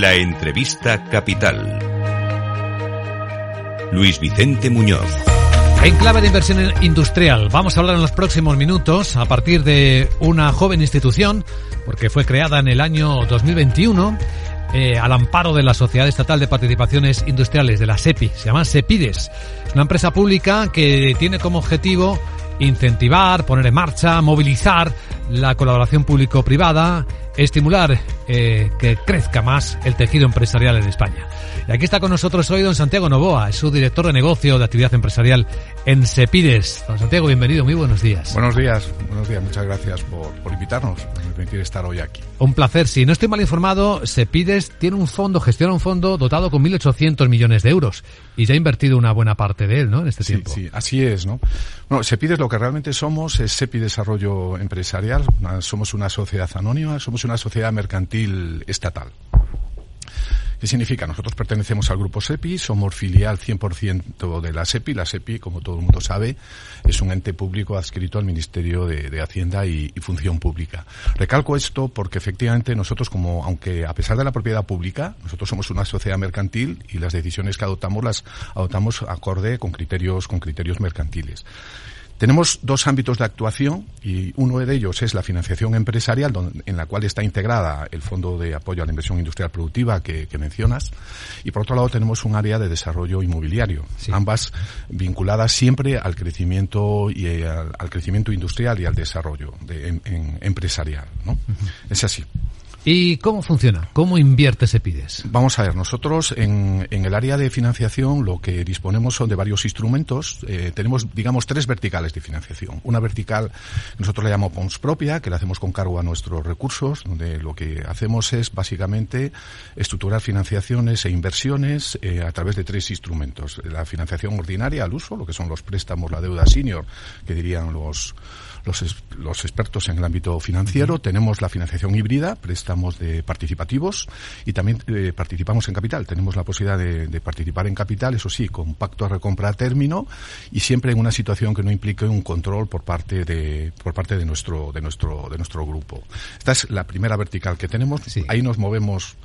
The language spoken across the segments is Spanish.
La entrevista capital. Luis Vicente Muñoz. En clave de inversión industrial, vamos a hablar en los próximos minutos a partir de una joven institución, porque fue creada en el año 2021 eh, al amparo de la Sociedad Estatal de Participaciones Industriales, de la SEPI. Se llama SEPIDES. Es una empresa pública que tiene como objetivo incentivar, poner en marcha, movilizar la colaboración público-privada, estimular eh, que crezca más el tejido empresarial en España. Y aquí está con nosotros hoy don Santiago Novoa, es su director de negocio de actividad empresarial en Sepides. Don Santiago, bienvenido, muy buenos días. Buenos días, buenos días, muchas gracias por, por invitarnos, por permitir estar hoy aquí. Un placer, si no estoy mal informado, Sepides tiene un fondo, gestiona un fondo dotado con 1.800 millones de euros y ya ha invertido una buena parte de él, ¿no? En este sí, tiempo. Sí, así es, ¿no? Bueno, Sepides lo que realmente somos es Sepi Desarrollo Empresarial, somos una sociedad anónima, somos una sociedad mercantil estatal. ¿Qué significa? Nosotros pertenecemos al grupo SEPI, somos filial 100% de la SEPI. La SEPI, como todo el mundo sabe, es un ente público adscrito al Ministerio de, de Hacienda y, y, Función Pública. Recalco esto porque efectivamente nosotros, como aunque a pesar de la propiedad pública, nosotros somos una sociedad mercantil y las decisiones que adoptamos las adoptamos acorde con criterios, con criterios mercantiles. Tenemos dos ámbitos de actuación y uno de ellos es la financiación empresarial, donde, en la cual está integrada el Fondo de Apoyo a la Inversión Industrial Productiva que, que mencionas. Y por otro lado tenemos un área de desarrollo inmobiliario, sí. ambas vinculadas siempre al crecimiento y eh, al, al, crecimiento industrial y al desarrollo de, en, en empresarial. ¿no? Uh -huh. Es así. ¿Y cómo funciona? ¿Cómo invierte Sepides? Vamos a ver, nosotros en, en, el área de financiación lo que disponemos son de varios instrumentos. Eh, tenemos, digamos, tres verticales de financiación. Una vertical, nosotros la llamamos PONS propia, que la hacemos con cargo a nuestros recursos, donde lo que hacemos es básicamente estructurar financiaciones e inversiones eh, a través de tres instrumentos. La financiación ordinaria al uso, lo que son los préstamos, la deuda senior, que dirían los los, los, expertos en el ámbito financiero, uh -huh. tenemos la financiación híbrida, préstamos de participativos y también eh, participamos en capital. Tenemos la posibilidad de, de, participar en capital, eso sí, con pacto de recompra a término y siempre en una situación que no implique un control por parte de por parte de nuestro de nuestro de nuestro grupo. Esta es la primera vertical que tenemos. Sí. Ahí nos movemos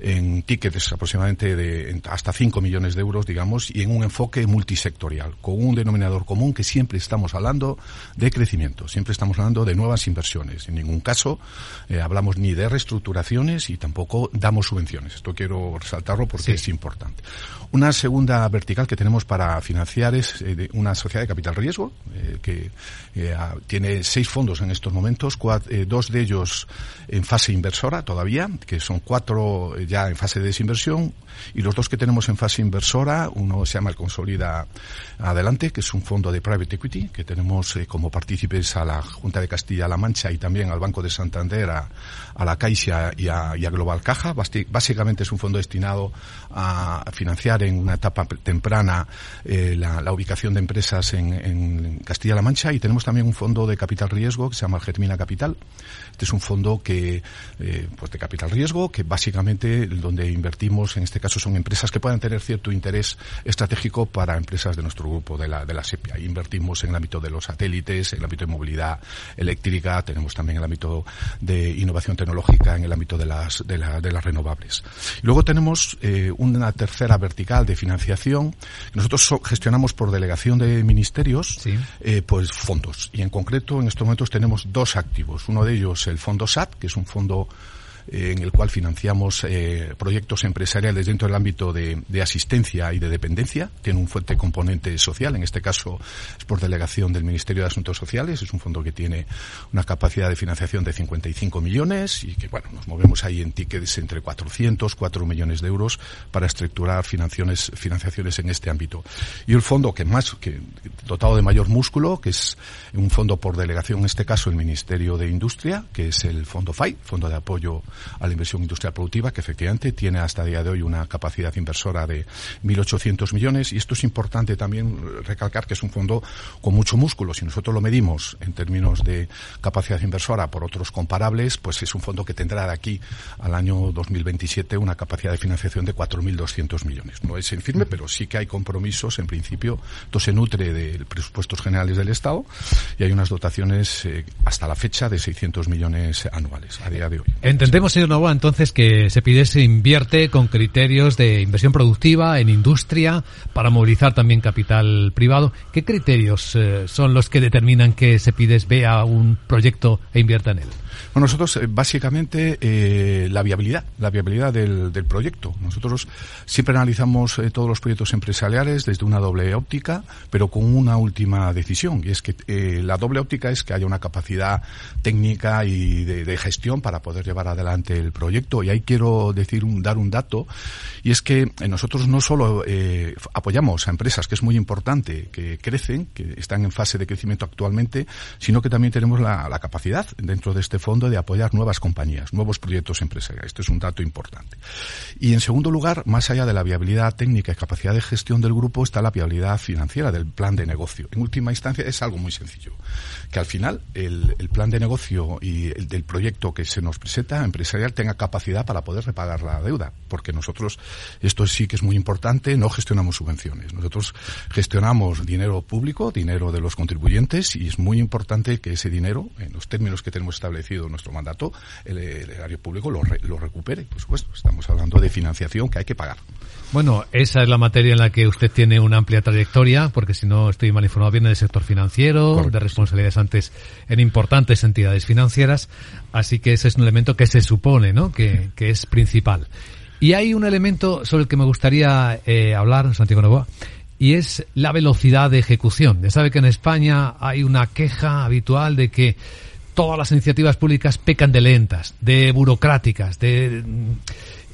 en tickets aproximadamente de hasta 5 millones de euros, digamos, y en un enfoque multisectorial, con un denominador común que siempre estamos hablando de crecimiento, siempre estamos hablando de nuevas inversiones. En ningún caso eh, hablamos ni de reestructuraciones y tampoco damos subvenciones. Esto quiero resaltarlo porque sí. es importante. Una segunda vertical que tenemos para financiar es eh, una sociedad de capital riesgo, eh, que tiene seis fondos en estos momentos, cuatro, dos de ellos en fase inversora todavía, que son cuatro ya en fase de desinversión, y los dos que tenemos en fase inversora, uno se llama el Consolida Adelante, que es un fondo de private equity, que tenemos eh, como partícipes a la Junta de Castilla-La Mancha y también al Banco de Santander, a, la Caixa y a, Global Caja. Básicamente es un fondo destinado a financiar en una etapa temprana eh, la, ubicación de empresas en, en Castilla-La Mancha y tenemos también un fondo de capital riesgo que se llama Germina Capital. Este es un fondo que, eh, pues de capital riesgo, que básicamente donde invertimos en este caso son empresas que puedan tener cierto interés estratégico para empresas de nuestro grupo, de la, de la SEPIA. Invertimos en el ámbito de los satélites, en el ámbito de movilidad eléctrica, tenemos también el ámbito de innovación tecnológica, en el ámbito de las, de, la, de las renovables. Y luego tenemos eh, una tercera vertical de financiación. Nosotros so, gestionamos por delegación de ministerios, sí. eh, pues fondos. Y en concreto, en estos momentos tenemos dos activos. Uno de ellos, el fondo SAT, que es un fondo eh, en el cual financiamos eh, proyectos empresariales dentro del ámbito de, de, asistencia y de dependencia. Tiene un fuerte componente social, en este caso es por delegación del Ministerio de Asuntos Sociales. Es un fondo que tiene una capacidad de financiación de 55 millones y que, bueno, nos movemos ahí en tickets entre 400, 4 millones de euros para estructurar financiaciones, financiaciones en este ámbito. Y el fondo que más, que dotado de mayor músculo, que es un fondo por delegación, en este caso el Ministerio de Industria, que es el Fondo FAI, Fondo de Apoyo a la inversión industrial productiva, que efectivamente tiene hasta el día de hoy una capacidad inversora de 1.800 millones. Y esto es importante también recalcar que es un fondo con mucho músculo. Si nosotros lo medimos en términos de capacidad inversora por otros comparables, pues es un fondo que tendrá de aquí al año 2027 una capacidad de financiación de 4.200 millones. No es en firme, pero sí que hay compromisos, en principio. Esto se nutre de presupuestos generales del Estado y hay unas dotaciones eh, hasta la fecha de 600 millones anuales a día de hoy. Entendemos Entendemos, señor Novoa, entonces que se pide se invierte con criterios de inversión productiva en industria para movilizar también capital privado. ¿Qué criterios eh, son los que determinan que se pide vea un proyecto e invierta en él? Bueno, nosotros eh, básicamente eh, la viabilidad, la viabilidad del, del, proyecto. Nosotros siempre analizamos eh, todos los proyectos empresariales desde una doble óptica, pero con una última decisión, y es que eh, la doble óptica es que haya una capacidad técnica y de, gestión para poder llevar adelante el proyecto. Y ahí quiero decir un, dar un dato, y es que nosotros no solo apoyamos a empresas, que es muy importante, que crecen, que están en fase de crecimiento actualmente, sino que también tenemos la, la capacidad dentro de este fondo de apoyar nuevas compañías, nuevos proyectos empresariales. Este es un dato importante. Y en segundo lugar, más allá de la viabilidad técnica y capacidad de gestión del grupo, está la viabilidad financiera del plan de negocio. En última instancia, es algo muy sencillo. Que al final el, plan de negocio y el del proyecto que se nos presenta empresarial tenga capacidad para poder repagar la deuda. Porque nosotros, esto sí que es muy importante, no gestionamos subvenciones. Nosotros gestionamos dinero público, dinero de los contribuyentes, y es muy importante que ese dinero, en los términos que tenemos establecido nuestro mandato, el, el erario público lo, re, lo recupere. Por supuesto, estamos hablando de financiación que hay que pagar. Bueno, esa es la materia en la que usted tiene una amplia trayectoria, porque si no estoy mal informado, viene del sector financiero, Correcto. de responsabilidades antes en importantes entidades financieras, así que ese es un elemento que se supone, ¿no? Que, que es principal. Y hay un elemento sobre el que me gustaría eh, hablar, Santiago Novoa, y es la velocidad de ejecución. Ya sabe que en España hay una queja habitual de que todas las iniciativas públicas pecan de lentas, de burocráticas, de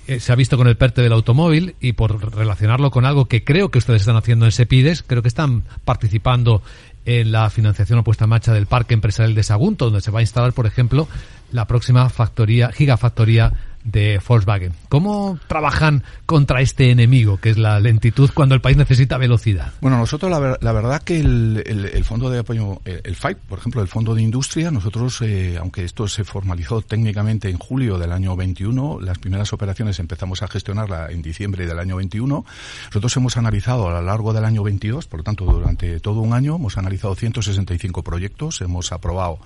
eh, se ha visto con el PERTE del automóvil y por relacionarlo con algo que creo que ustedes están haciendo en SEPIDES, creo que están participando en la financiación o puesta en marcha del Parque Empresarial de Sagunto, donde se va a instalar, por ejemplo, la próxima factoría, gigafactoría de Volkswagen. ¿Cómo trabajan contra este enemigo, que es la lentitud, cuando el país necesita velocidad? Bueno, nosotros la, ver, la verdad que el, el, fondo de apoyo, el, el, FIPE, por ejemplo, el fondo de industria, nosotros, eh, aunque esto se formalizó técnicamente en julio del año 21, las primeras operaciones empezamos a gestionarla en diciembre del año 21. Nosotros hemos analizado a lo largo del año 22, por lo tanto, durante todo un año, hemos analizado 165 proyectos, hemos aprobado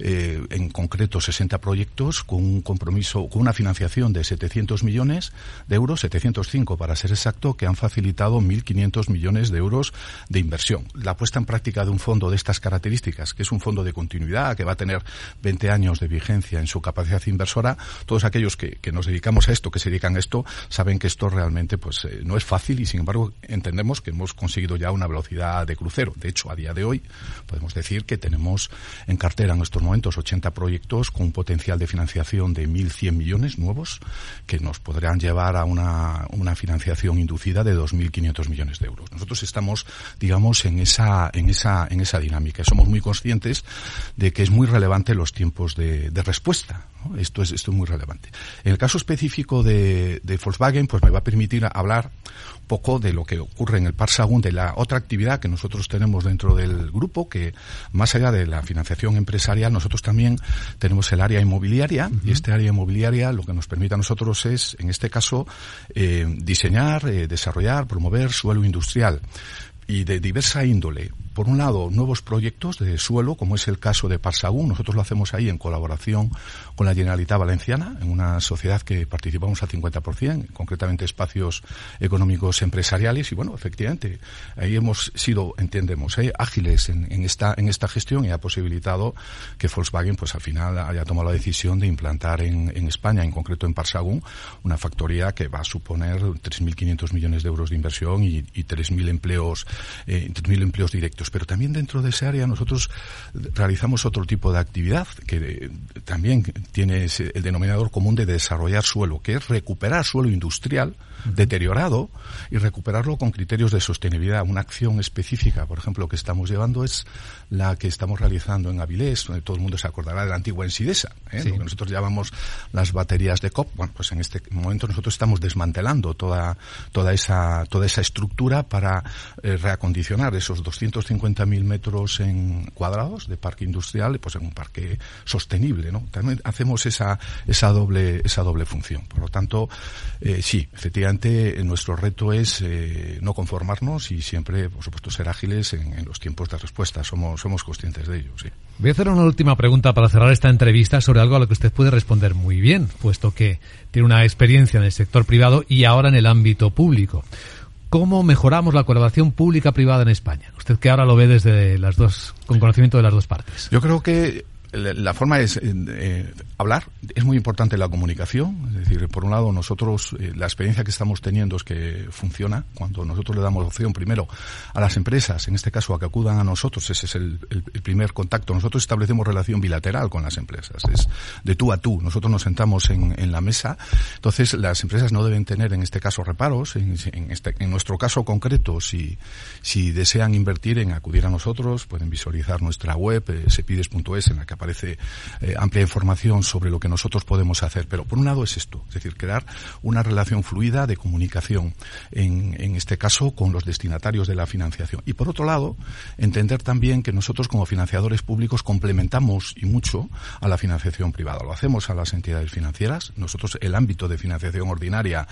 eh, en concreto 60 proyectos con un compromiso, con una financiación de 700 millones de euros, 705 para ser exacto, que han facilitado 1.500 millones de euros de inversión. La puesta en práctica de un fondo de estas características, que es un fondo de continuidad, que va a tener 20 años de vigencia en su capacidad inversora, todos aquellos que, nos dedicamos a esto, que se dedican a esto, saben que esto realmente pues eh, no es fácil y sin embargo entendemos que hemos conseguido ya una velocidad de crucero. De hecho, a día de hoy podemos decir que tenemos en cartera en estos momentos 80 proyectos con un potencial de financiación de 1.100 millones nuevos que nos podrán llevar a una, una financiación inducida de 2.500 millones de euros. Nosotros estamos, digamos, en esa, en esa, en esa dinámica. Somos muy conscientes de que es muy relevante los tiempos de, de respuesta. Esto, es, esto es muy relevante. En el caso específico de, de Volkswagen, pues me va a permitir hablar poco de lo que ocurre en el Par Sagún, de la otra actividad que nosotros tenemos dentro del grupo, que más allá de la financiación empresarial, nosotros también tenemos el área inmobiliaria, uh -huh. y este área inmobiliaria lo que nos permite a nosotros es, en este caso, eh, diseñar, eh, desarrollar, promover suelo industrial y de diversa índole. Por un lado, nuevos proyectos de suelo, como es el caso de Parsagún. Nosotros lo hacemos ahí en colaboración con la Generalitat Valenciana, en una sociedad que participamos al 50%, concretamente espacios económicos empresariales. Y bueno, efectivamente, ahí hemos sido, entendemos, eh, ágiles en, esta, gestión y ha posibilitado que Volkswagen, pues al final haya tomado la decisión de implantar en, en España, en concreto en Parsagún, una factoría que va a suponer 3.500 millones de euros de inversión y, y 3.000 empleos, eh, 3.000 empleos directos pero también dentro de ese área nosotros realizamos otro tipo de actividad que eh, también tiene ese, el denominador común de desarrollar suelo, que es recuperar suelo industrial uh -huh. deteriorado y recuperarlo con criterios de sostenibilidad. Una acción específica, por ejemplo, que estamos llevando es la que estamos realizando en Avilés, donde todo el mundo se acordará de la antigua Ensidesa, ¿eh? sí. lo que nosotros llamamos las baterías de COP. Bueno, pues en este momento nosotros estamos desmantelando toda, toda, esa, toda esa estructura para eh, reacondicionar esos 250 150.000 metros en cuadrados de parque industrial, pues en un parque sostenible, ¿no? También hacemos esa, esa doble, esa doble función. Por lo tanto, eh, sí, efectivamente, nuestro reto es eh, no conformarnos y siempre, por supuesto, ser ágiles en, en, los tiempos de respuesta. Somos, somos conscientes de ello, sí. Voy a hacer una última pregunta para cerrar esta entrevista sobre algo a lo que usted puede responder muy bien, puesto que tiene una experiencia en el sector privado y ahora en el ámbito público. ¿Cómo mejoramos la colaboración pública-privada en España? Usted que ahora lo ve desde las dos, con conocimiento de las dos partes. Yo creo que la forma es eh, hablar, es muy importante la comunicación, es decir, por un lado nosotros, eh, la experiencia que estamos teniendo es que funciona, cuando nosotros le damos opción primero a las empresas, en este caso a que acudan a nosotros, ese es el, primer contacto, nosotros establecemos relación bilateral con las empresas, es de tú a tú, nosotros nos sentamos en, en la mesa, entonces las empresas no deben tener en este caso reparos, en, en, este, en nuestro caso concreto, si, si desean invertir en acudir a nosotros, pueden visualizar nuestra web, eh, sepides.es, en la que aparece eh, amplia información sobre lo que nosotros podemos hacer. Pero por un lado es esto, es decir, crear una relación fluida de comunicación, en, en este caso con los destinatarios de la financiación. Y por otro lado, entender también que nosotros como financiadores públicos complementamos y mucho a la financiación privada. Lo hacemos a las entidades financieras. Nosotros el ámbito de financiación ordinaria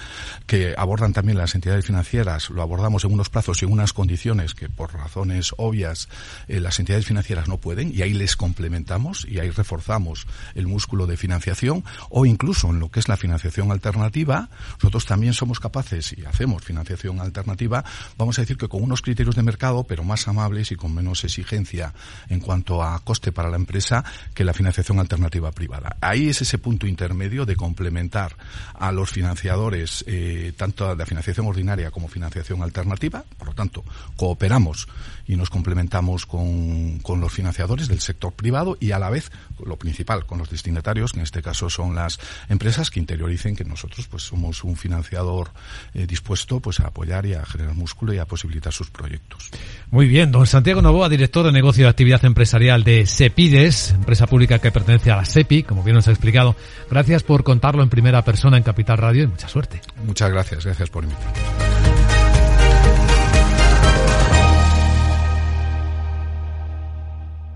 que abordan también las entidades financieras lo abordamos en unos plazos y en unas condiciones que por razones obvias eh, las entidades financieras no pueden y ahí les complementamos y ahí reforzamos el músculo de financiación o incluso en lo que es la financiación alternativa, nosotros también somos capaces y hacemos financiación alternativa, vamos a decir que con unos criterios de mercado, pero más amables y con menos exigencia en cuanto a coste para la empresa que la financiación alternativa privada. Ahí es ese punto intermedio de complementar a los financiadores, eh, tanto de financiación ordinaria como financiación alternativa, por lo tanto, cooperamos y nos complementamos con, con los financiadores del sector privado y a la vez, lo principal, con los destinatarios, que en este caso son las empresas que interioricen que nosotros pues somos un financiador eh, dispuesto pues a apoyar y a generar músculo y a posibilitar sus proyectos. Muy bien, don Santiago Novoa, director de negocio de actividad empresarial de Sepides, empresa pública que pertenece a la SEPI, como bien nos ha explicado. Gracias por contarlo en primera persona en Capital Radio y mucha suerte. Muchas gracias, gracias por invitarme.